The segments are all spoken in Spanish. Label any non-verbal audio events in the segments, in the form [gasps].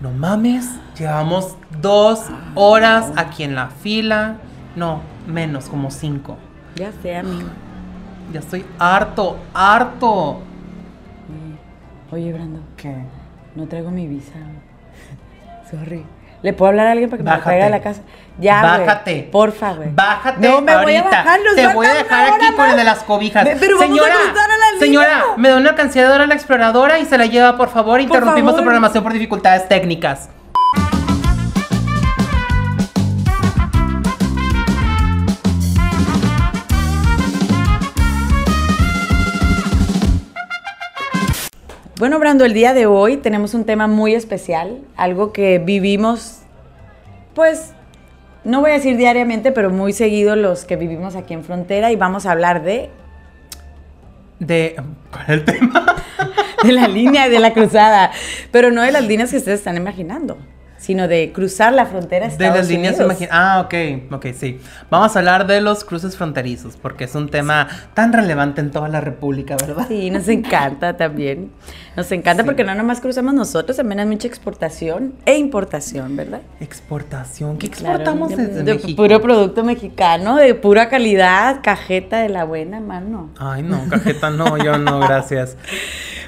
No mames, llevamos dos horas aquí en la fila. No, menos, como cinco. Ya sé, amigo. Ya estoy harto, harto. Oye, Brando, ¿Qué? no traigo mi visa. [laughs] Sorry. ¿Le puedo hablar a alguien para que me la traiga a la casa? Ya. Bájate. Porfa, güey. Bájate No me voy a ahorita. bajar, nos Te voy a dejar aquí con el de las cobijas. Pero vamos a señora, cruzar a la. Señora, me da una alcancía de Dora la exploradora y se la lleva, por favor. Interrumpimos su programación por dificultades técnicas. Bueno, Brando, el día de hoy tenemos un tema muy especial, algo que vivimos, pues, no voy a decir diariamente, pero muy seguido los que vivimos aquí en frontera y vamos a hablar de, De. ¿Cuál es el tema? de la línea y de la cruzada, pero no de las líneas que ustedes están imaginando, sino de cruzar la frontera De Estados las líneas Unidos. imagin- Ah, ok, ok, sí. Vamos a hablar de los cruces fronterizos, porque es un tema tan relevante en toda la República, ¿verdad? Sí, nos encanta [laughs] también. Nos encanta Sí. porque no nomás cruzamos nosotros, también hay mucha exportación e importación, ¿verdad? Exportación. ¿Qué Claro, exportamos de- desde de México? Puro producto mexicano, de pura calidad, cajeta de la buena mano. Ay, no, cajeta no, yo no, gracias. [laughs]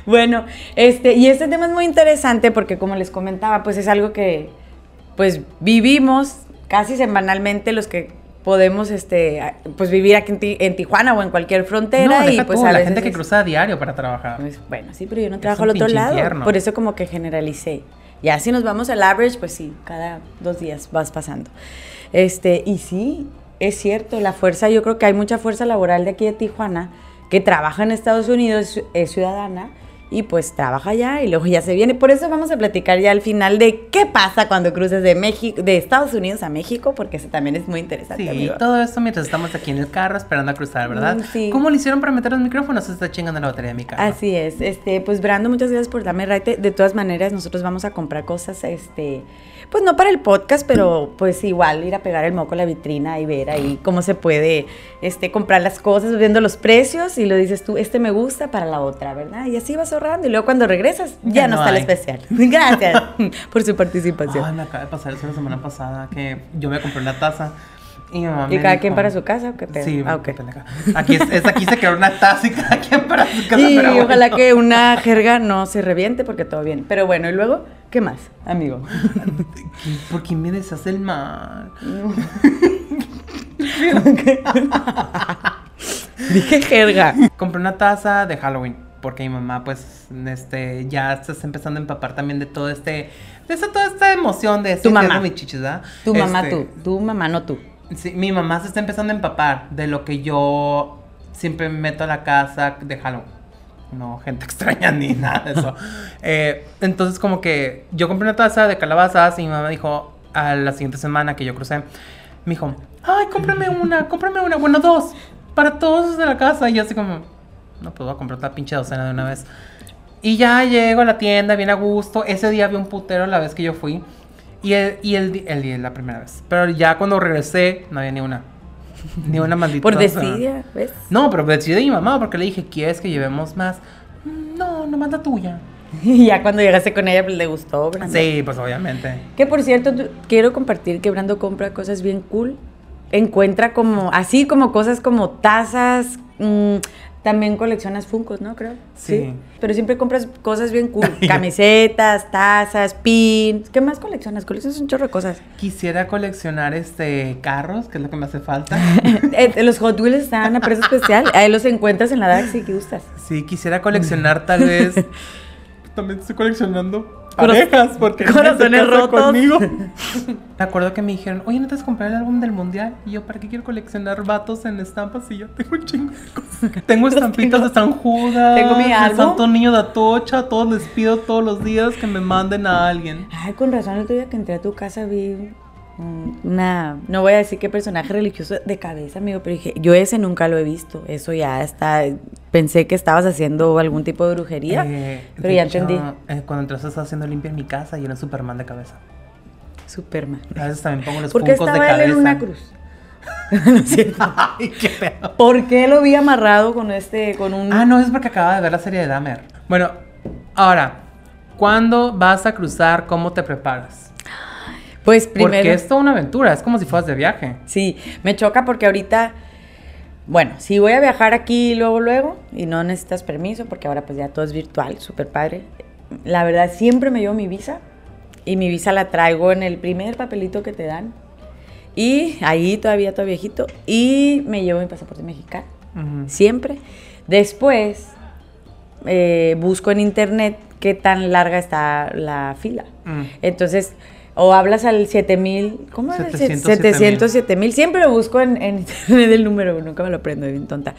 [laughs] Bueno, este, y este tema es muy interesante porque como les comentaba, pues es algo que pues vivimos casi semanalmente los que podemos este pues vivir aquí en, Ti- en Tijuana o en cualquier frontera no, y pues tú, a la gente que es- cruza a diario para trabajar. pues, bueno, sí, pero yo no trabajo al otro lado, infierno. por eso como que generalicé. Ya si nos vamos al average, pues sí, cada dos días vas pasando. Este, y sí, es cierto, la fuerza, yo creo que hay mucha fuerza laboral de aquí de Tijuana que trabaja en Estados Unidos, es ciudadana, y pues trabaja allá y luego ya se viene. Por eso vamos a platicar ya al final de qué pasa cuando cruces de México, de Estados Unidos a México, porque eso también es muy interesante. Sí, amigo. todo esto mientras estamos aquí en el carro esperando a cruzar, ¿verdad? Mm, sí. ¿Cómo le hicieron para meter los micrófonos? Se está chingando la batería de mi carro. Así es, este, pues Brando, muchas gracias por darme raite. De todas maneras, nosotros vamos a comprar cosas, este, pues no para el podcast, pero pues igual ir a pegar el moco a la vitrina y ver ahí cómo se puede, este, comprar las cosas, viendo los precios y lo dices tú, este me gusta para la otra, ¿verdad? Y así vas ahorrando y luego cuando regresas ya, Ya no, no está el especial. [laughs] Gracias [laughs] por su participación. Ay, me acaba de pasar eso la semana pasada que yo me compré una taza y mi mamá ¿Y me cada dijo- quien para su casa o qué pedo? Sí, Ah. Aquí, es, es- aquí se quedó una taza y cada quien para su casa. Y pero ojalá bueno. que una jerga no se reviente porque todo bien. Pero bueno, y luego, ¿qué más, amigo? [laughs] ¿Por qué me deshace el mal? [laughs] Dije jerga. Compré una taza de Halloween porque mi mamá pues este ya se está empezando a empapar también de todo este de esa, toda esta emoción de Tu mamá. mis chichis, ¿verdad? Tu mamá, Este, tú. Tu mamá, no tú. Sí, mi mamá se está empezando a empapar de lo que yo siempre meto a la casa de Halloween. No, gente [laughs] extraña ni nada de eso. [laughs] Eh, entonces, como que yo compré una taza de calabazas y mi mamá dijo a la siguiente semana que yo crucé, me dijo, ay, cómprame una, cómprame una, bueno, dos, para todos de la casa. Y yo así como, no, pues voy a comprar otra pinche docena de una vez. Y ya llego a la tienda, bien a gusto. Ese día vi un putero la vez que yo fui. Y el, y el, el la primera vez. Pero ya cuando regresé, no había ni una. Ni una maldita. Por taza. desidia, ¿ves? No, pero decidí de mi mamá porque le dije, ¿quieres que llevemos más? "Mm, No, no manda tuya. [laughs] Y ya cuando llegaste con ella, pues le gustó, Brando. Sí, pues obviamente. Que por cierto, quiero compartir que Brando compra cosas bien cool. Encuentra como, así como cosas como tazas. mm, también coleccionas Funkos, ¿no? Creo. Sí. Pero siempre compras cosas bien cool. [laughs] Camisetas, tazas, pins. ¿Qué más coleccionas? Coleccionas un chorro de cosas. Quisiera coleccionar este carros, que es lo que me hace falta. [laughs] Eh, los Hot Wheels están a precio especial. Ahí los encuentras en la Daxi que gustas. Sí, quisiera coleccionar tal vez. [laughs] También estoy coleccionando parejas porque corazones rotos. conmigo. [laughs] Me acuerdo que me dijeron, oye, ¿no te vas a comprar el álbum del mundial? Y yo, ¿para qué quiero coleccionar vatos en estampas? Y yo tengo un chingo de cosas. [laughs] Tengo estampitas de San Judas, Tengo mi de álbum. Santo Niño de Atocha. Todos les pido todos los días que me manden a alguien. Ay, con razón, el otro día que entré a tu casa vi una, no voy a decir qué personaje religioso de cabeza, amigo, pero dije, yo ese nunca lo he visto, eso ya está, pensé que estabas haciendo algún tipo de brujería, Eh, pero de ya hecho, entendí. eh, cuando entraste estaba haciendo limpia en mi casa y era Superman de cabeza. Superman. A veces también pongo los ¿Por qué funcos de estaba él cabeza. en una cruz? [laughs] No. [laughs] Ay, qué pedo. ¿Por qué lo vi amarrado con este, con un... Ah, no, es porque acaba de ver la serie de Dahmer. Bueno, ahora, ¿cuándo vas a cruzar? ¿Cómo te preparas? Pues primero... Porque es toda una aventura, es como si fueras de viaje. Sí, me choca porque ahorita, bueno, si voy a viajar aquí luego, luego, y no necesitas permiso, porque ahora pues ya todo es virtual, súper padre. La verdad, siempre me llevo mi visa, y mi visa la traigo en el primer papelito que te dan. Y ahí todavía, todo viejito, y me llevo mi pasaporte mexicano, siempre. Después, eh, busco en internet qué tan larga está la fila. Mm. Entonces, o hablas al 7000, ¿cómo era? 700, 700, 7000. Siempre lo busco en, en internet el número, nunca me lo aprendo, bien tonta.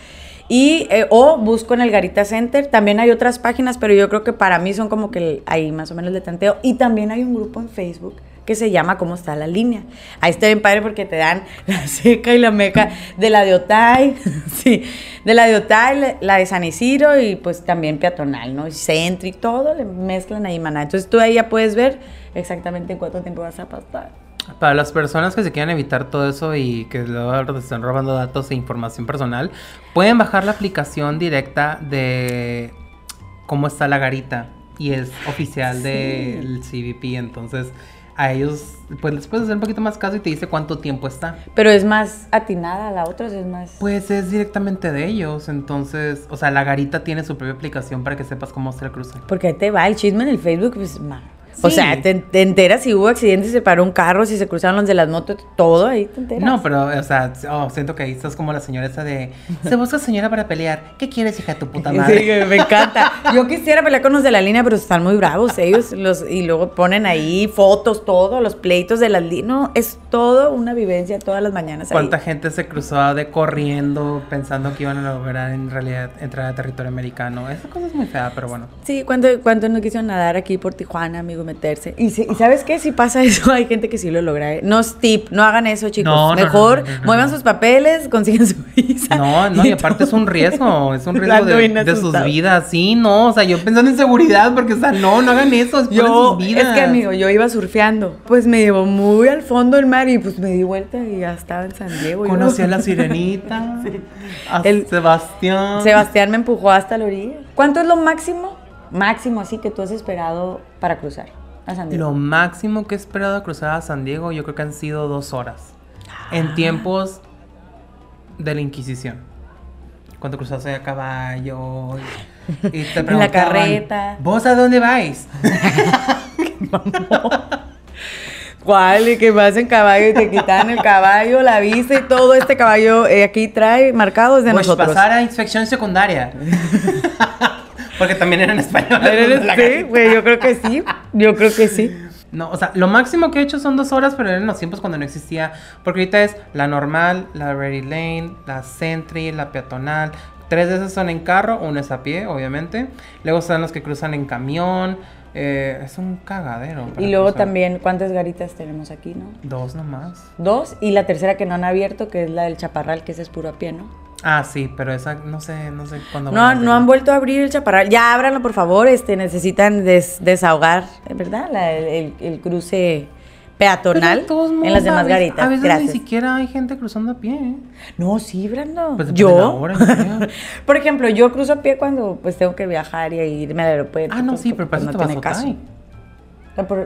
Y, eh, o busco en el Garita Center. También hay otras páginas, pero yo creo que para mí son como que el- ahí más o menos de tanteo. Y también hay un grupo en Facebook que se llama ¿Cómo está la línea? Ahí está bien padre porque te dan [laughs] la seca y la meca de la de Otay, [laughs] sí, de la de Otay, la- de San Isidro y pues también peatonal, ¿no? Y centro y todo, le mezclan ahí, maná. Entonces tú ahí ya puedes ver exactamente en cuánto tiempo vas a pasar. Para las personas que se quieran evitar todo eso y que luego están robando datos e información personal, pueden bajar la aplicación directa de cómo está la garita y es oficial Sí. del CBP, entonces a ellos pues les puedes hacer un poquito más caso y te dice cuánto tiempo está. Pero es más atinada, la otra es más... Pues es directamente de ellos, entonces, o sea, la garita tiene su propia aplicación para que sepas cómo hacer el cruce. Porque ahí te va el chisme en el Facebook, pues, ma. O sea, te, te enteras si hubo accidentes, se paró un carro, si se cruzaron los de las motos, todo ahí te enteras. No, pero, o sea, oh, siento que ahí estás como la señora esa de, se busca señora para pelear, ¿qué quieres, hija de tu puta madre? Sí, me encanta. Yo quisiera pelear con los de la línea, pero están muy bravos ellos. Los, y luego ponen ahí fotos, todo, los pleitos de las líneas. No, es todo una vivencia todas las mañanas. ahí. ¿Cuánta gente se cruzó de corriendo pensando que iban a lograr en realidad entrar a territorio americano? Esa cosa es muy fea, pero bueno. Sí, ¿cuánto, cuánto no quiso nadar aquí por Tijuana, amigo, meterse? Y, si- y ¿sabes qué? Si pasa [laughs] eso, hay gente que sí lo logra. ¿eh? No es tip, no hagan eso, chicos. No, Mejor no, no, no, muevan sus papeles, [laughs] consigan su visa. No, no, y aparte es un riesgo, es un [laughs] riesgo de, de sus vidas. Sí, no, o sea, yo pensando en seguridad, porque, o sea, no, no hagan eso, es Yo, sus vidas. es que amigo, yo iba surfeando. Pues me llevó muy al fondo del mar y pues me di vuelta y ya estaba en San Diego. Yo- Conocí a la sirenita, a El- Sebastián. Sebastián me empujó hasta la orilla. ¿Cuánto es lo máximo? Máximo así que tú has esperado para cruzar a San Diego. Lo máximo que he esperado a cruzar a San Diego, yo creo que han sido dos horas. En tiempos de la Inquisición. Cuando cruzaste a caballo y, y te [laughs] En la carreta. ¿Vos a dónde vais? [laughs] ¿Cuál? Y que vas en caballo y te quitan el caballo, la vista y todo este caballo eh, aquí trae marcados de Pues nosotros. pasar a inspección secundaria. [laughs] Porque también eran españoles. ¿Eres- los de la Sí, güey, yo creo que sí. Yo creo que sí. No, o sea, lo máximo que he hecho son dos horas, pero eran los tiempos cuando no existía. Porque ahorita es la normal, la Ready Lane, la Sentry, la peatonal. Tres de esas son en carro, uno es a pie, obviamente. Luego están los que cruzan en camión. eh, es un cagadero. Y luego cruzar. también, ¿cuántas garitas tenemos aquí, no? Dos nomás. Dos. Y la tercera que no han abierto, que es la del Chaparral, que ese es puro a pie, ¿no? Ah, sí, pero esa no sé, no sé cuándo. No, no han vuelto a abrir el Chaparral. Ya ábranlo, por favor. Este, necesitan des- desahogar, ¿verdad? La- el, cruce peatonal de todos modos, en las demás garitas. A veces Gracias. ni siquiera hay gente cruzando a pie. ¿eh? No, sí, Brando. Pues yo. hora. [laughs] Por ejemplo, yo cruzo a pie cuando pues tengo que viajar y irme al aeropuerto. Ah, no, pues, sí, pero para pues, eso no te vas a caso.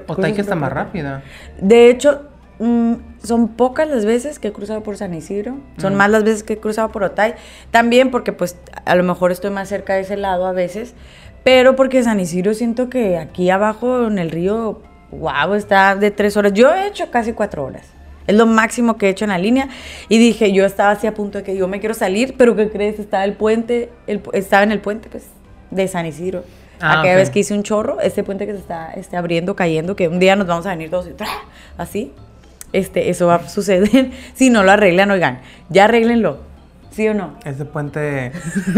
O que está más rápida. De hecho, mm, son pocas las veces que he cruzado por San Isidro. Son más las veces que he cruzado por Otay. También porque, pues, a lo mejor estoy más cerca de ese lado a veces. Pero porque San Isidro siento que aquí abajo en el río, wow, está de tres horas. Yo he hecho casi cuatro horas. Es lo máximo que he hecho en la línea. Y dije, yo estaba así a punto de que yo me quiero salir, pero ¿qué crees? Estaba el puente, el estaba en el puente, pues, de San Isidro. Ah, Aquella ok. vez que hice un chorro, este puente que se está este, abriendo, cayendo, que un día nos vamos a venir todos y así. Este, eso va a suceder [laughs] si no lo arreglan, oigan, ya arréglenlo. ¿Sí o no? Ese puente.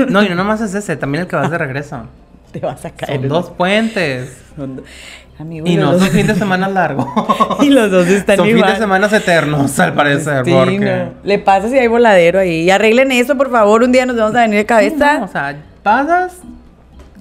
No, y no nomás es ese, también el que vas de regreso. [laughs] Te vas a caer. Son dos puentes. Son do- Amigo, Y no son fin de semana largo. [laughs] Y los dos están Son fin igual. de semana eternos, al parecer. Sí, porque... no. Le pasa si hay voladero ahí. Y arreglen eso, por favor. Un día nos vamos a venir de Sí, cabeza. no, o sea, pasas,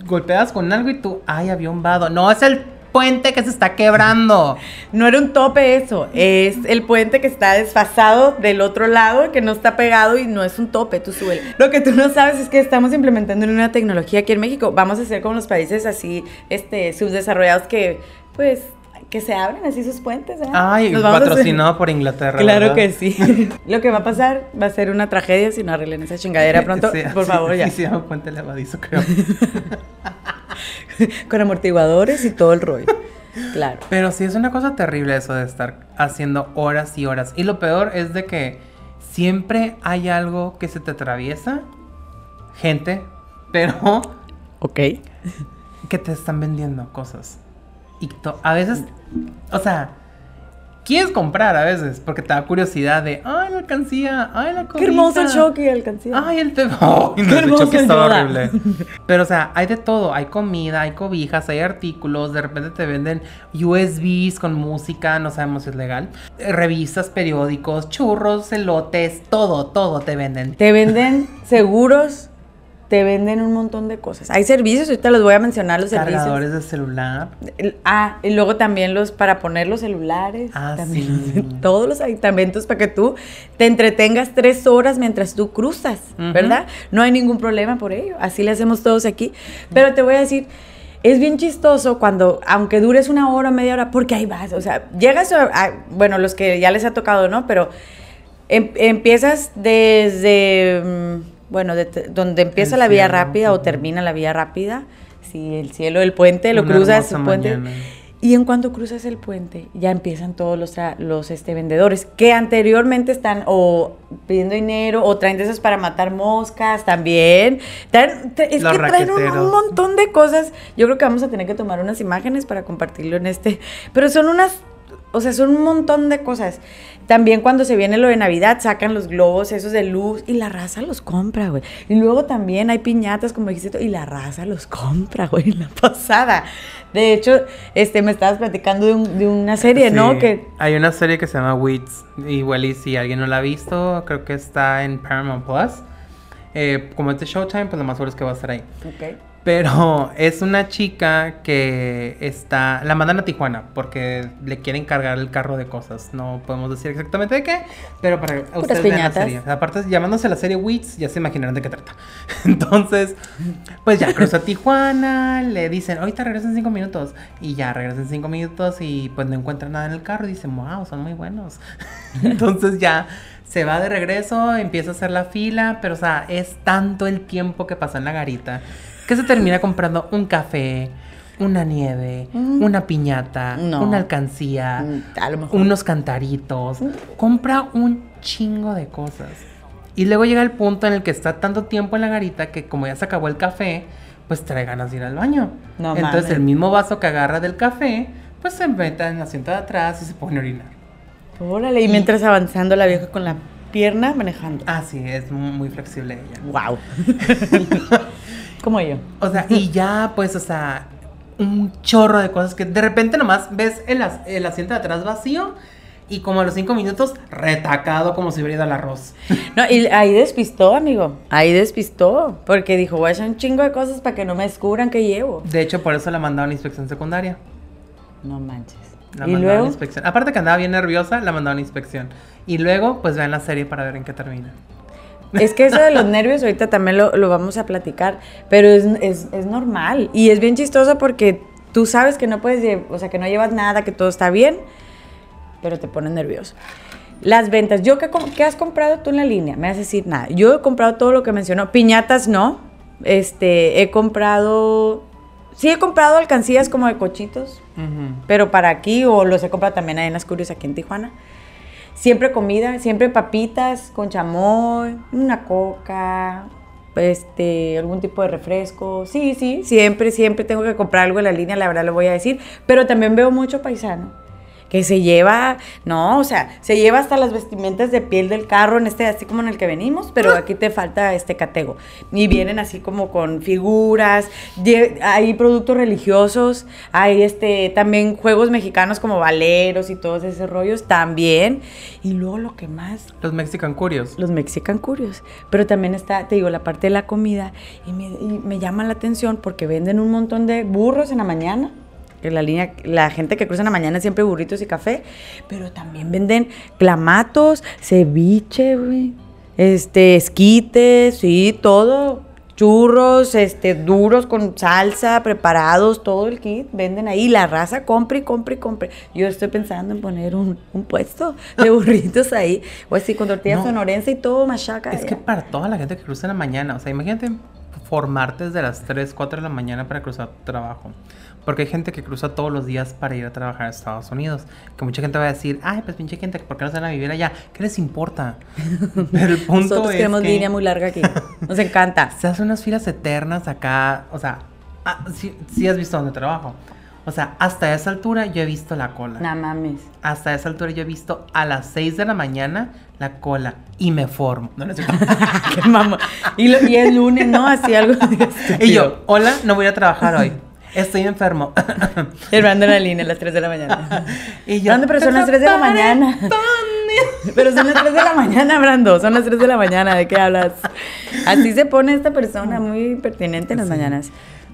golpeas con algo y tú, ay, había un vado. No, es el puente que se está quebrando. No era un tope eso, es el puente que está desfasado del otro lado, que no está pegado y no es un tope, tú sube. Lo que tú no sabes es que estamos implementando una tecnología aquí en México. Vamos a hacer como los países así, este, subdesarrollados que, pues, que se abren así sus puentes. ¿eh? Ay, patrocinado por Inglaterra. [laughs] Claro ¿verdad? que sí. [laughs] Lo que va a pasar va a ser una tragedia si no arreglan esa chingadera [laughs] pronto. Sí, Por sí, favor, ya. Sí, se llama puente levadizo, creo. [laughs] Con amortiguadores y todo el rollo. Claro. Pero sí es una cosa terrible eso de estar haciendo horas y horas. Y lo peor es de que siempre hay algo que se te atraviesa, gente, pero Ok. que te están vendiendo cosas. Y a veces, o sea, quieres comprar a veces porque te da curiosidad de, ay, la alcancía, ay, la Qué hermoso el cobija". Chucky alcancía. Ay, el tema. [laughs] Ay, Qué no, el hermoso choque estaba Yoda. horrible. [laughs] Pero, o sea, hay de todo. Hay comida, hay cobijas, hay artículos. De repente te venden USBs con música, no sabemos si es legal. eh, Revistas, periódicos, churros, elotes, todo, todo te venden. Te venden seguros, te venden un montón de cosas. Hay servicios, ahorita los voy a mencionar los servicios. Cargadores de celular. El- Ah, y luego también los para poner los celulares. Ah, también sí. Todos los aditamentos para que tú te entretengas tres horas mientras tú cruzas. ¿verdad? No hay ningún problema por ello. Así le hacemos todos aquí. Pero te voy a decir, es bien chistoso cuando, aunque dures una hora o media hora, porque ahí vas. O sea, llegas a, a- bueno, los que ya les ha tocado, ¿no? Pero em- empiezas desde, mm, bueno, de- donde empieza El la vía cielo, rápida o termina la vía rápida. Sí, el cielo, el puente, lo Una cruzas, el puente. mañana. Y en cuanto cruzas el puente, ya empiezan todos los, los este, vendedores que anteriormente están o pidiendo dinero o traen de esos para matar moscas también. Traen- tra- es Los que traen un, un montón de cosas. Yo creo que vamos a tener que tomar unas imágenes para compartirlo en este. Pero son unas, o sea, son un montón de cosas. También cuando se viene lo de Navidad, sacan los globos esos de luz y la raza los compra, güey. Y luego también hay piñatas, como dijiste tú, y la raza los compra, [laughs] güey, en la pasada. De hecho, este, me estabas platicando de, un- de una serie, ¿no? Que, Hay una serie que se llama Weeds. Igual y si alguien no la ha visto, creo que está en Paramount Plus. Eh, como es de Showtime, pues lo más seguro es que va a estar ahí. Pero es una chica que está. La mandan a Tijuana porque le quieren cargar el carro de cosas. No podemos decir exactamente de qué, pero para ustedes vean la serie. Aparte, llamándose la serie Weeds, ya se imaginarán de qué trata. [laughs] Entonces, pues ya cruza [laughs] Tijuana, le dicen, ahorita regresa en cinco minutos. Y ya regresa en cinco minutos y pues no encuentra nada en el carro y dicen, wow, son muy buenos. [laughs] Entonces ya se va de regreso, empieza a hacer la fila, pero o sea, es tanto el tiempo que pasa en la garita que se termina comprando un café, una nieve, Mm. una piñata, No. una alcancía, Mm, a lo mejor. unos cantaritos. Compra un chingo de cosas. Y luego llega el punto en el que está tanto tiempo en la garita que como ya se acabó el café, pues trae ganas de ir al baño. No Entonces mames. el mismo vaso que agarra del café, pues se mete en la asiento de atrás y se pone a orinar. Órale, y mientras avanzando la vieja con la pierna manejando. Ah, sí, es mu- muy flexible ella. Wow. [laughs] Como yo. O sea, y ya, pues, o sea, un chorro de cosas que de repente nomás ves el, as- el asiento de atrás vacío y como a los cinco minutos retacado como si hubiera ido al arroz. [laughs] No, y ahí despistó, amigo. Ahí despistó. Porque dijo, voy a hacer un chingo de cosas para que no me descubran que llevo. De hecho, por eso la mandaron a inspección secundaria. No manches. La y mandaron a luego, inspección. Aparte que andaba bien nerviosa, la mandaron a inspección. Y luego, pues vean la serie para ver en qué termina. Es que eso de los nervios ahorita también lo, lo vamos a platicar, pero es, es- es normal. Y es bien chistoso porque tú sabes que no puedes, o sea, que no llevas nada, que todo está bien, pero te pones nervioso. Las ventas, yo qué, has comprado tú en la línea? Me vas a decir nada. Yo he comprado todo lo que mencionó. Piñatas no. Este, he comprado, sí he comprado alcancías como de cochitos, pero para aquí o los he comprado también ahí en las Curios aquí en Tijuana. Siempre comida, siempre papitas con chamoy, una coca, este, algún tipo de refresco. Sí, sí, siempre, siempre tengo que comprar algo en la línea, la verdad lo voy a decir. Pero también veo mucho paisano que se lleva, no, o sea, se lleva hasta las vestimentas de piel del carro en este, así como en el que venimos, pero aquí te falta este catego. Y vienen así como con figuras, hay productos religiosos, hay este, también juegos mexicanos como valeros y todos esos rollos también. Y luego lo que más, Los Mexican Curios. los Mexican Curios. Pero también está, te digo, la parte de la comida y me, y me llama la atención porque venden un montón de burros en la mañana. Que la línea, la gente que cruza en la mañana siempre burritos y café, pero también venden clamatos, ceviche, güey, este, esquites, sí, todo, churros, este, duros con salsa, preparados, todo el kit, venden ahí, la raza compra y compra y compra. Yo estoy pensando en poner un, un puesto de [laughs] burritos ahí, o así con tortillas No. sonorense y todo, machaca. Es que para toda la gente que cruza en la mañana, o sea, imagínate formarte desde las 3, 4 de la mañana para cruzar tu trabajo. Porque hay gente que cruza todos los días para ir a trabajar a Estados Unidos. Que mucha gente va a decir, ay, pues pinche gente, ¿por qué no se van a vivir allá? ¿Qué les importa? [laughs] Pero el punto Nosotros es queremos que línea muy larga aquí. Nos encanta. [laughs] se hacen unas filas eternas acá. O sea, ah, sí, sí has visto dónde trabajo. O sea, hasta esa altura yo he visto la cola. No mames. Hasta esa altura yo he visto a las 6 de la mañana la cola y me formo. No, no. [laughs] Qué mamá. Y, lo- y es lunes, ¿no? Así algo. y yo, hola, no voy a trabajar hoy. Estoy enfermo. En la línea a las 3 de la mañana. [laughs] y Brando, pero son las 3 de la mañana. [laughs] Pero son las 3 de la mañana, Brando. Son las 3 de la mañana. ¿De qué hablas? Así se pone esta persona muy pertinente en las mañanas.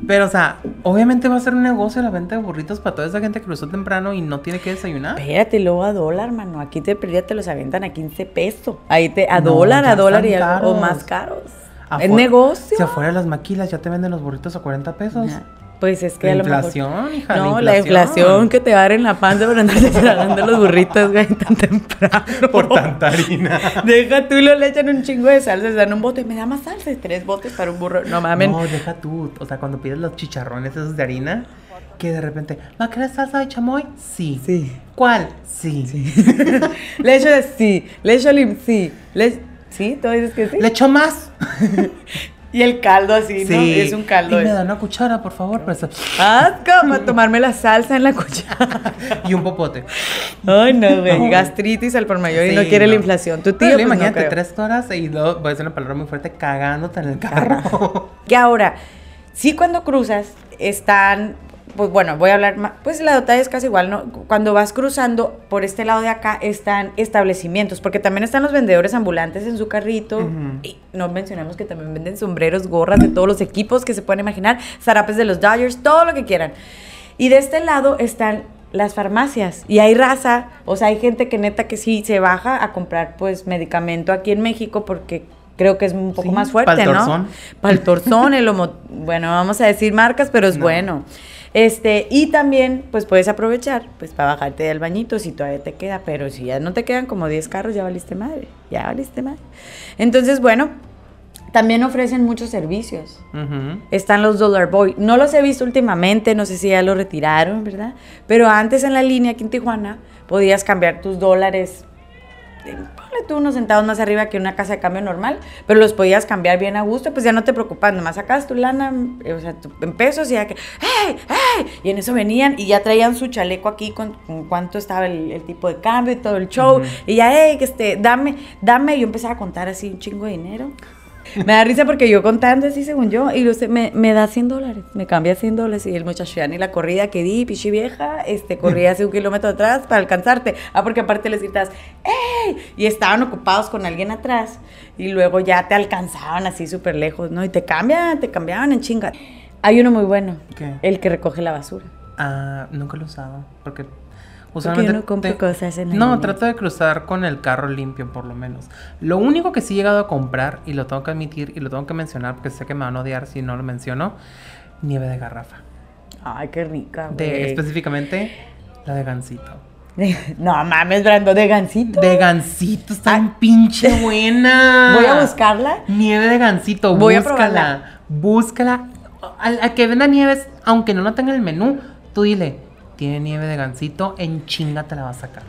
Pero, o sea, obviamente va a ser un negocio la venta de burritos para toda esa gente que cruzó temprano y no tiene que desayunar. Espérate, luego a dólar, mano. Aquí te perdía, te los aventan a 15 pesos. Ahí te, a No, dólar, a dólar y algo, o más caros. es Afuera- negocio. Si afuera de las maquilas ya te venden los burritos a 40 pesos. Ya. Pues es que La a lo mejor- inflación, hija, No, la la inflación. inflación. que te va a dar en la panza por andarte tragando los burritos, güey, tan temprano. Por tanta harina. [laughs] Deja tú y lo le echan un chingo de salsa, dan un bote, me da más salsa, tres botes para un burro. No mames. No, deja tú. O sea, cuando pides los chicharrones esos de harina, que de repente, ¿no quieres salsa de chamoy? Sí. Sí. ¿Cuál? Sí. [laughs] le echo de sí, le echo lim, sí, le sí, tú dices que sí. ¿Le echo más? [laughs] y el caldo así, ¿no? Es un caldo. Y me ese. da una cuchara, por favor. pues, Asco, para tomarme la salsa en la cuchara. [laughs] y un popote. Ay, no, güey. Gastritis al por mayor y no quiere la inflación. Tu tío, pues, imagínate, tres horas y luego voy a decir una palabra muy fuerte, cagándote en el carro. [laughs] Que ahora, sí cuando cruzas, están, pues bueno, voy a hablar más, pues la dotalla es casi igual, ¿no? Cuando vas cruzando por este lado de acá están establecimientos, porque también están los vendedores ambulantes en su carrito, y no mencionamos que también venden sombreros, gorras de todos los equipos que se pueden imaginar, zarapes de los Dodgers, todo lo que quieran. Y de este lado están las farmacias y hay raza, o sea, hay gente que neta que sí se baja a comprar pues medicamento aquí en México porque creo que es un poco Sí, más fuerte, pa'l ¿no? torzón. Para el torzón, el homo... Bueno, vamos a decir marcas, pero es No. bueno. Este, y también, pues puedes aprovechar, pues para bajarte del bañito si todavía te queda, pero si ya no te quedan como 10 carros, ya valiste madre, ya valiste madre. Entonces, bueno, también ofrecen muchos servicios. Ujú. Están los Dollar Boy. No los he visto últimamente, no sé si ya los retiraron, ¿verdad? Pero antes en la línea aquí en Tijuana podías cambiar tus dólares, ponle tú unos centavos más arriba que una casa de cambio normal, pero los podías cambiar bien a gusto, pues ya no te preocupas, nomás sacas tu lana, eh, o sea, tu- en pesos y ya que, ¡hey! ¡hey! Y en eso venían y ya traían su chaleco aquí con, con cuánto estaba el, el tipo de cambio y todo el show. Y ya, hey, que este, dame, dame. Y yo empezaba a contar así un chingo de dinero. Me da risa porque yo contando así según yo, y usted me, me da 100 dólares, me cambia 100 dólares, y el muchacho ya ni la corrida que di, pichi vieja, este, corría hace un kilómetro atrás para alcanzarte. Ah, porque aparte les gritas, ¡ey! Y estaban ocupados con alguien atrás, y luego ya te alcanzaban así súper lejos, ¿no? Y te cambian, te cambiaban en chinga. Hay uno muy bueno, ¿Qué? el que recoge la basura. Ah, nunca lo he usado. Porque no compro cosas en la No, trato de cruzar con el carro limpio, por lo menos. Lo único que sí he llegado a comprar, y lo tengo que admitir, y lo tengo que mencionar, porque sé que me van a odiar si no lo menciono, nieve de garrafa. Ay, qué rica, De, específicamente, la de gansito. [laughs] No mames, Brando, de gansito. De gansito, está bien pinche [laughs] buena. Voy a buscarla. Nieve de gansito, Voy a búscala. Búscala. Al, al que venda nieves, aunque no lo tenga en el menú, tú dile, tiene nieve de gansito, en chinga te la va a sacar.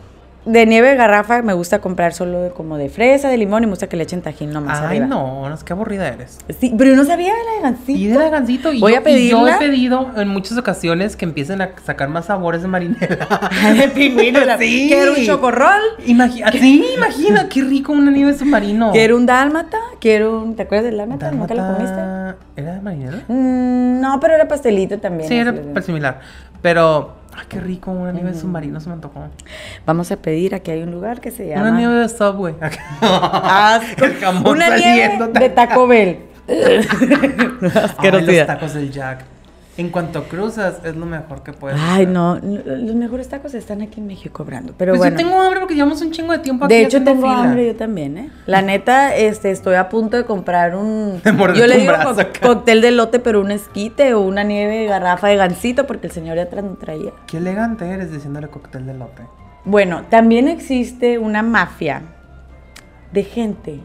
De nieve de garrafa me gusta comprar solo de- como de fresa, de limón y me gusta que le echen tajín nomás Ay, arriba. no, no, es que aburrida eres. Sí, pero yo no sabía de la de gansito. Pide de gansito y, Voy yo, a y yo he pedirla. pedido en muchas ocasiones que empiecen a sacar más sabores de marinela. [laughs] de pingüino. la- Sí. Quiero un chocorrol. Imagina, sí, imagina, qué rico una nieve submarino. Quiero un dálmata. Quiero un... ¿Te acuerdas del dálmata? ¿Nunca lo comiste? Dálmata- ¿Era de marinela? Mm, no, pero era pastelito también. Sí, era de- similar. Pero, ay, qué rico, una nieve submarino se me antojó. Vamos a pedir, aquí hay un lugar que se llama... Una nieve de Subway. [laughs] Asco. El jamón Una nieve de Taco Bell. [laughs] Ay, los Asquerosidad. tacos del Jack. En cuanto cruzas, es lo mejor que puedes Ay, hacer. no, los mejores tacos están aquí en México cobrando. Pero Pues bueno. yo tengo hambre porque llevamos un chingo de tiempo aquí De hecho, tengo fila. hambre yo también, ¿eh? La neta, este, estoy a punto de comprar un... [laughs] Yo le digo brazo co- acá. cóctel de lote, pero un esquite o una nieve de garrafa de gansito, porque el señor atrás no traía. Qué elegante eres diciéndole cóctel de lote. Bueno, también existe una mafia de gente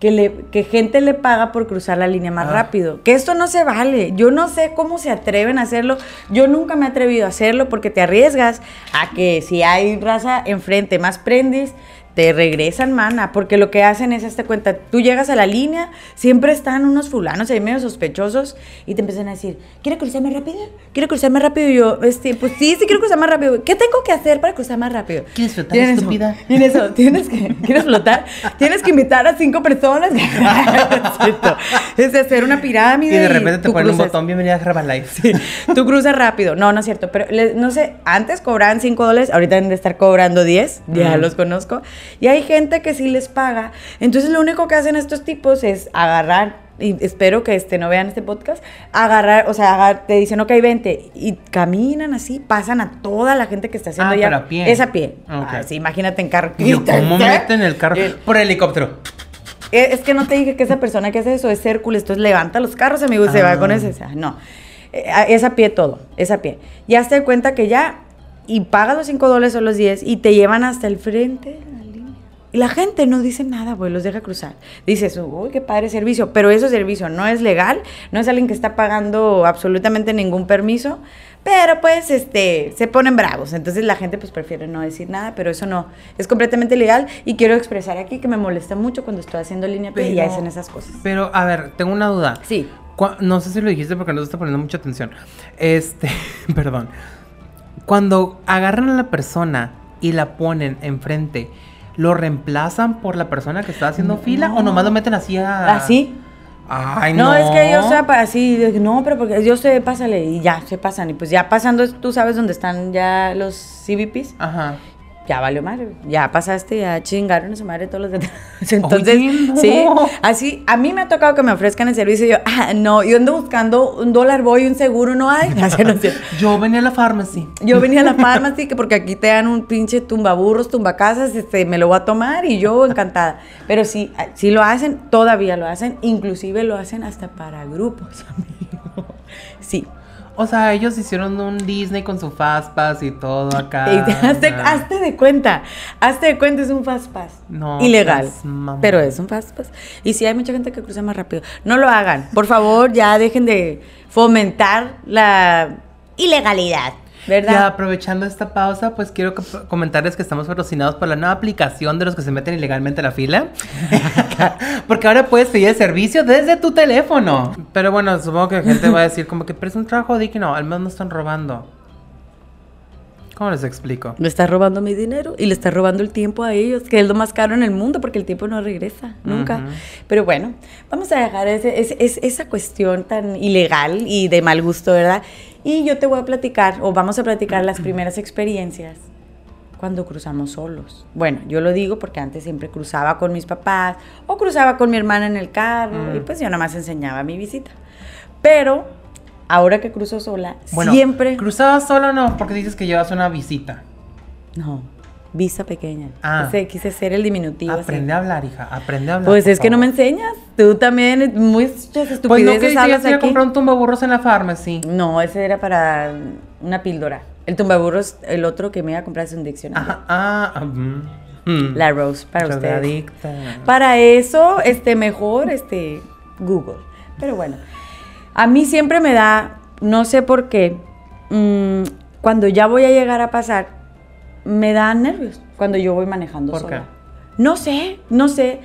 que, le, que gente le paga por cruzar la línea más Ah. rápido. Que esto no se vale. Yo no sé cómo se atreven a hacerlo. Yo nunca me he atrevido a hacerlo porque te arriesgas a que si hay raza enfrente más prendis, te regresan, mana, porque lo que hacen es, esta cuenta, tú llegas a la línea, siempre están unos fulanos ahí medio sospechosos y te empiezan a decir, ¿quiere cruzar más rápido? ¿Quiere cruzar más rápido? Y yo, este, pues sí, sí quiero cruzar más rápido. ¿Qué tengo que hacer para cruzar más rápido? ¿Quieres flotar, Tienes- estúpida? [laughs] Tienes eso, tienes que, ¿quieres flotar? Tienes que invitar a cinco personas. [laughs] Es de hacer una pirámide. Y de repente te ponen un botón, bienvenida a Herbalife. [laughs] Tú cruzas rápido. No, no es cierto. Pero no sé, antes cobraban 5 dólares, ahorita deben de estar cobrando 10. Ya Mm. los conozco. Y hay gente que sí les paga. Entonces lo único que hacen estos tipos es agarrar. Y espero que este, no vean este podcast. Agarrar, o sea, agar- te dicen, ok, vente. Y caminan así, pasan a toda la gente que está haciendo Ah, ya. pero a pie. Es a pie. Ok. Ah, sí, imagínate en carro. Yo, [laughs] ¿cómo meten el carro? Eh, Por helicóptero. eh, Es que no te dije que esa persona que hace eso es Hércules, entonces levanta los carros, amigo, y se va Ah. con ese. o sea, no, Eh, es a pie todo, es a pie. Ya te das cuenta que ya, y pagas los 5 dólares o los 10 y te llevan hasta el frente. Y la gente no dice nada, güey, los deja cruzar. Dices, uy, qué padre servicio, pero ese servicio no es legal, no es alguien que está pagando absolutamente ningún permiso. Pero pues este se ponen bravos, entonces la gente pues prefiere no decir nada, pero eso no, es completamente legal y quiero expresar aquí que me molesta mucho cuando estoy haciendo línea P y Pero- hacen esas cosas. Pero, a ver, tengo una duda. Sí. No sé si lo dijiste porque no te está poniendo mucha atención. Este, [laughs] perdón. Cuando agarran a la persona y la ponen enfrente, ¿lo reemplazan por la persona que está haciendo fila o nomás lo meten así a... ¿Así? Ay, no. No, es que yo sea así, no, pero porque yo sé, pásale y ya, se pasan. Y pues ya pasando, tú sabes dónde están ya los CBPs, Ajá. Ya valió madre. Ya pasaste, ya chingaron a su madre todos los detalles. [laughs] Entonces, Oye, no. sí, así, a mí me ha tocado que me ofrezcan el servicio y yo, ah, no, yo ando buscando un dólar voy, un seguro, no hay. [laughs] Yo venía a la pharmacy. Yo venía a la [laughs] farmacia que porque aquí te dan un pinche tumbaburros, tumbacasas, este, me lo voy a tomar y yo encantada. Pero sí, ah, sí lo hacen, todavía lo hacen, inclusive lo hacen hasta para grupos, amigo. Sí. O sea, ellos hicieron un Disney con su Fastpass y todo acá. Hazte, hazte de cuenta, hazte de cuenta, es un fast pass. No, Ilegal, pero es un fast pass. Y sí hay mucha gente que cruza más rápido. No lo hagan, por favor, ya dejen de fomentar la ilegalidad, ¿verdad? Ya aprovechando esta pausa, pues quiero co- comentarles que estamos patrocinados por la nueva aplicación de los que se meten ilegalmente a la fila. [laughs] Porque ahora puedes pedir el servicio desde tu teléfono. Pero bueno, supongo que gente va a decir como que, pero es un trabajo digno, al menos no están robando. ¿Cómo les explico? Le está robando mi dinero y le está robando el tiempo a ellos, que es lo más caro en el mundo porque el tiempo no regresa, nunca. Ujú. Pero bueno, vamos a dejar ese- ese- ese- esa cuestión tan ilegal y de mal gusto, ¿verdad? Y yo te voy a platicar, o vamos a platicar las primeras experiencias cuando cruzamos solos. Bueno, yo lo digo porque antes siempre cruzaba con mis papás o cruzaba con mi hermana en el carro Mm. y pues yo nada más enseñaba mi visita. Pero ahora que cruzo sola, Bueno, siempre... ¿cruzabas solo o no? Porque dices que llevas una visita. No, visa pequeña. Ah. Ese, quise ser el diminutivo. así. Aprende a hablar, hija. Aprende a hablar. Pues es que no me enseñas. Tú también, muchas estupideces Pues no, que hablas aquí. comprar un tumbaburros en la pharmacy. No, ese era para una píldora. El tumbaburros, el otro que me iba a comprar es un diccionario. Ajá, ah, mm, mm. La Rose, para adicta. Para eso, este, mejor, este, Google. Pero bueno, a mí siempre me da, no sé por qué, mm, cuando ya voy a llegar a pasar, me dan nervios cuando yo voy manejando ¿Por sola. qué? No sé, no sé.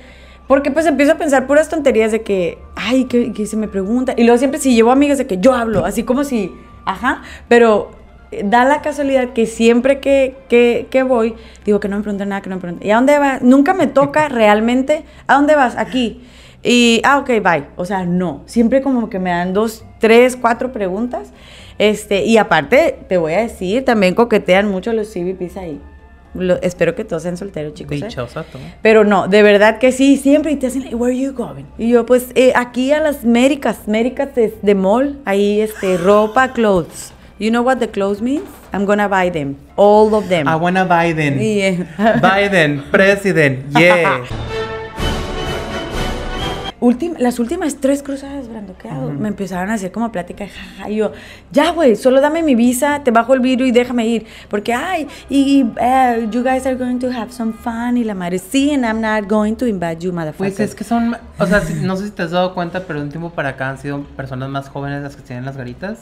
Porque pues empiezo a pensar puras tonterías de que, ay, que, que se me pregunta. Y luego siempre si llevo amigas de que yo hablo, así como si, ajá, pero eh, da la casualidad que siempre que, que, que voy, digo que no me preguntan nada, que no me preguntan. ¿Y a dónde vas? Nunca me toca [laughs] realmente, ¿a dónde vas? Aquí. Y, ah, ok, bye. O sea, no. Siempre como que me dan dos, tres, cuatro preguntas. Este, y aparte, te voy a decir, también coquetean mucho los CBPs ahí. Lo- espero que todos sean solteros, chicos. ¿eh? Dichosa tú. Pero no, de verdad que sí, siempre y te hacen, like, where are you going? Y yo, pues, eh, aquí a las Américas, Américas de, de mall, ahí, este, ropa, clothes. You know what the clothes means? I'm gonna buy them, all of them. I wanna Biden. Yeah. Biden, [laughs] president, yeah. [laughs] Las últimas tres cruzadas, Brando, ¿qué hago? Me empezaron a hacer como plática, jaja, y yo, ya, güey, solo dame mi visa, te bajo el vidrio y déjame ir. Porque, ay, y, eh, you guys are going to have some fun, y la madre, sí, and I'm not going to invite you, motherfucker. Pues es que son, o sea, no sé si te has dado cuenta, pero de un tiempo para acá han sido personas más jóvenes las que tienen las garitas.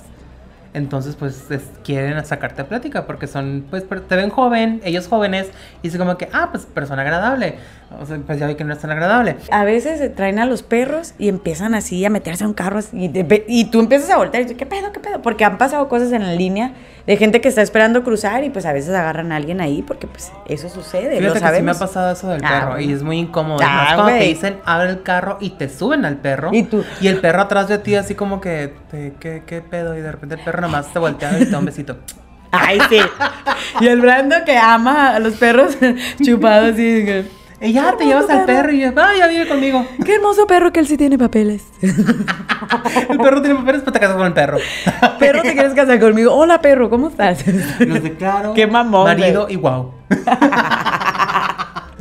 Entonces, pues, es- quieren sacarte a plática porque son, pues, te ven joven, ellos jóvenes, y es como que, ah, pues, persona agradable. O sea, pues ya vi que no es tan agradable. A veces se traen a los perros y empiezan así a meterse en un carro y, y tú empiezas a voltear y tú, ¿qué pedo, qué pedo? Porque han pasado cosas en la línea de gente que está esperando cruzar y pues a veces agarran a alguien ahí porque pues eso sucede, lo Fíjate que sí me ha sabemos. pasado eso del Ah, perro bueno. y es muy incómodo. Ah, Además, cuando te dicen abre el carro y te suben al perro. Y tú- Y el perro atrás de ti, así como que, ¿qué, qué pedo? Y de repente el perro nomás te voltea y te da un besito. Ay, sí. [laughs] y el Brando que ama a los perros [laughs] chupados así. Y ya te llevas al perro y yo, ah, ya vive conmigo. Qué hermoso perro que él sí tiene papeles. [laughs] El perro tiene papeles, pero te casas con el perro. [laughs] perro, ¿te quieres casar conmigo? Hola, perro, ¿cómo estás? Los declaro. Qué mamón, Marido y wow. [laughs]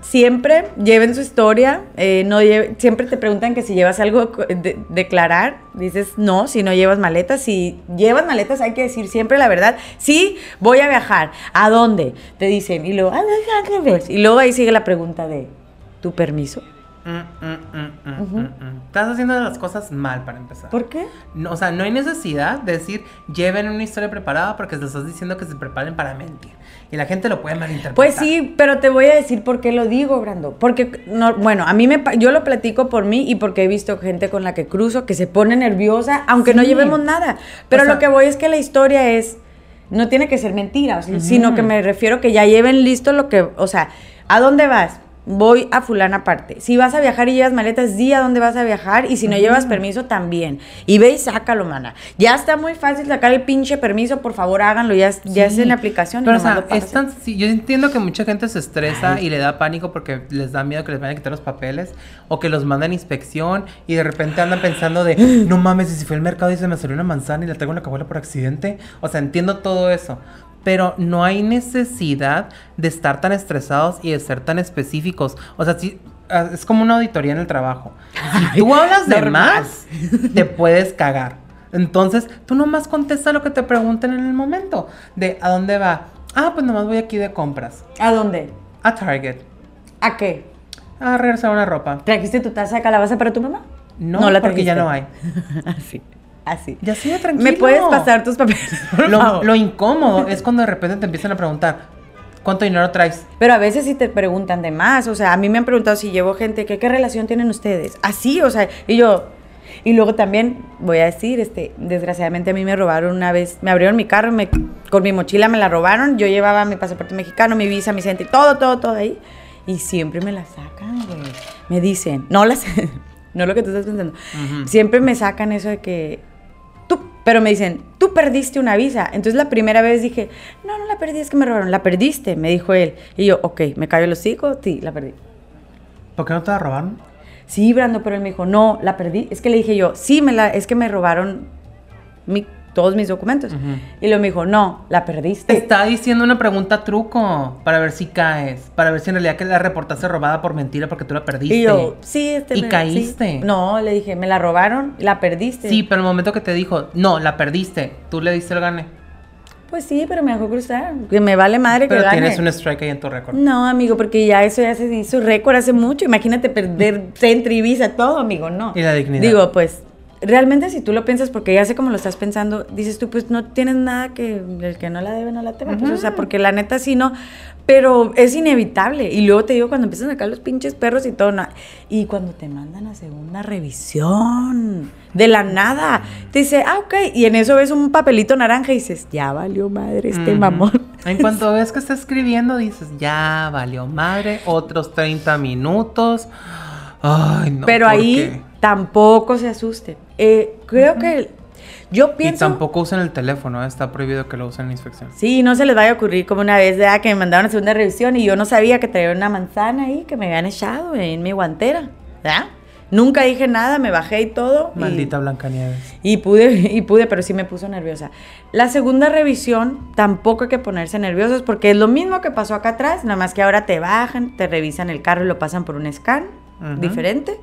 Siempre lleven su historia, eh, no siempre te preguntan que si llevas algo de- declarar, dices no, si no llevas maletas, si llevas maletas hay que decir siempre la verdad, sí, voy a viajar, ¿a dónde? Te dicen, y luego, "Ah, Ángeles", y luego ahí sigue la pregunta de, ¿tu permiso? Mm, mm, mm. Estás haciendo las cosas mal para empezar. ¿Por qué? No, o sea, no hay necesidad de decir lleven una historia preparada porque te estás diciendo que se preparen para mentir. Y la gente lo puede malinterpretar. Pues sí, pero te voy a decir por qué lo digo, Brando. Porque, no, bueno, a mí me, yo lo platico por mí y porque he visto gente con la que cruzo que se pone nerviosa, aunque no llevemos nada. Pero O sea- lo que voy es que la historia es, no tiene que ser mentira, o sea, sino que me refiero que ya lleven listo lo que, o sea, ¿a dónde vas? Voy a fulana parte. Si vas a viajar y llevas maletas, di a dónde vas a viajar. Y si no llevas permiso, también. Y ve y sácalo, mana. Ya está muy fácil sacar el pinche permiso. Por favor, háganlo. Ya, es- ya es Sí. en la aplicación. y Pero, o nomás sea, es tan sí, yo entiendo que mucha gente se estresa y le da pánico porque les da miedo que les vayan a quitar los papeles o que los mandan a inspección y de repente andan pensando de, [gasps] no mames, y si fue al mercado y se me salió una manzana y le traigo una cabuela por accidente. O sea, entiendo todo eso. Pero no hay necesidad de estar tan estresados y de ser tan específicos. O sea, sí, ah, es como una auditoría en el trabajo. Si tú hablas de más, te puedes cagar. Entonces, tú nomás contesta lo que te pregunten en el momento. De ¿a dónde va? Ah, pues nomás voy aquí de compras. ¿A dónde? A Target. ¿A qué? A regresar una ropa. ¿Trajiste tu taza de calabaza para tu mamá? No, porque ya no hay. [laughs] Así. Así. Ya sigue tranquilo. ¿Me puedes pasar tus papeles? por Lo, favor? lo incómodo es cuando de repente te empiezan a preguntar, ¿cuánto dinero traes? Pero a veces sí te preguntan de más. O sea, a mí me han preguntado si llevo gente, que, ¿qué relación tienen ustedes? Así, o sea, y yo. Y luego también voy a decir, este, desgraciadamente a mí me robaron una vez, me abrieron mi carro, me, con mi mochila me la robaron, yo llevaba mi pasaporte mexicano, mi visa, mi centro, todo, todo, todo ahí. Y siempre me la sacan, güey. Me dicen, no las, [laughs] no lo que tú estás pensando. Siempre me sacan eso de que pero me dicen, tú perdiste una visa. Entonces la primera vez dije, no, no la perdí, es que me robaron. La perdiste, me dijo él. Y yo, ok, me cayó el hocico, sí, la perdí. ¿Por qué no te la robaron? Sí, Brando, pero él me dijo, no, la perdí. Es que le dije yo, sí, me la, es que me robaron mi- todos mis documentos. Y luego me dijo, no, la perdiste. Te está diciendo una pregunta truco para ver si caes, para ver si en realidad que la reportaste robada por mentira porque tú la perdiste. Y yo, sí, este. ¿Y me- caíste? sí". No, le dije, me la robaron, la perdiste. Sí, pero el momento que te dijo, no, la perdiste, tú le diste el gane. Pues sí, pero me dejó cruzar. Que me vale madre Pero que gane. tienes un strike ahí en tu récord. No, amigo, porque ya eso ya se hizo récord hace mucho. Imagínate perder Centro, todo, amigo, no. Y la dignidad. Digo, pues, realmente si tú lo piensas, porque ya sé cómo lo estás pensando, dices tú, pues no tienes nada que el que no la debe, no la teme. Pues, o sea, porque la neta sí no. Pero es inevitable. Y luego te digo, cuando empiezan a sacar los pinches perros y todo, no. y cuando te mandan a segunda revisión, de la nada, te dice, ah, ok. Y en eso ves un papelito naranja y dices, ya valió madre este mamón. En cuanto [laughs] ves que está escribiendo, dices, ya valió madre, otros 30 minutos. Ay, no. Pero ¿por ahí qué? tampoco se asusten. Eh, creo que Yo Y pienso... tampoco usen el teléfono, ¿eh? está prohibido que lo usen en inspección. Sí, no se les vaya a ocurrir como una vez ya que me mandaron a segunda revisión y yo no sabía que traía una manzana ahí que me habían echado en mi guantera, ¿verdad? Nunca dije nada, me bajé y todo. y- Maldita Blancanieves. Y pude, y pude, pero sí me puso nerviosa. La segunda revisión tampoco hay que ponerse nerviosos porque es lo mismo que pasó acá atrás, nada más que ahora te bajan, te revisan el carro y lo pasan por un scan Ujú. diferente.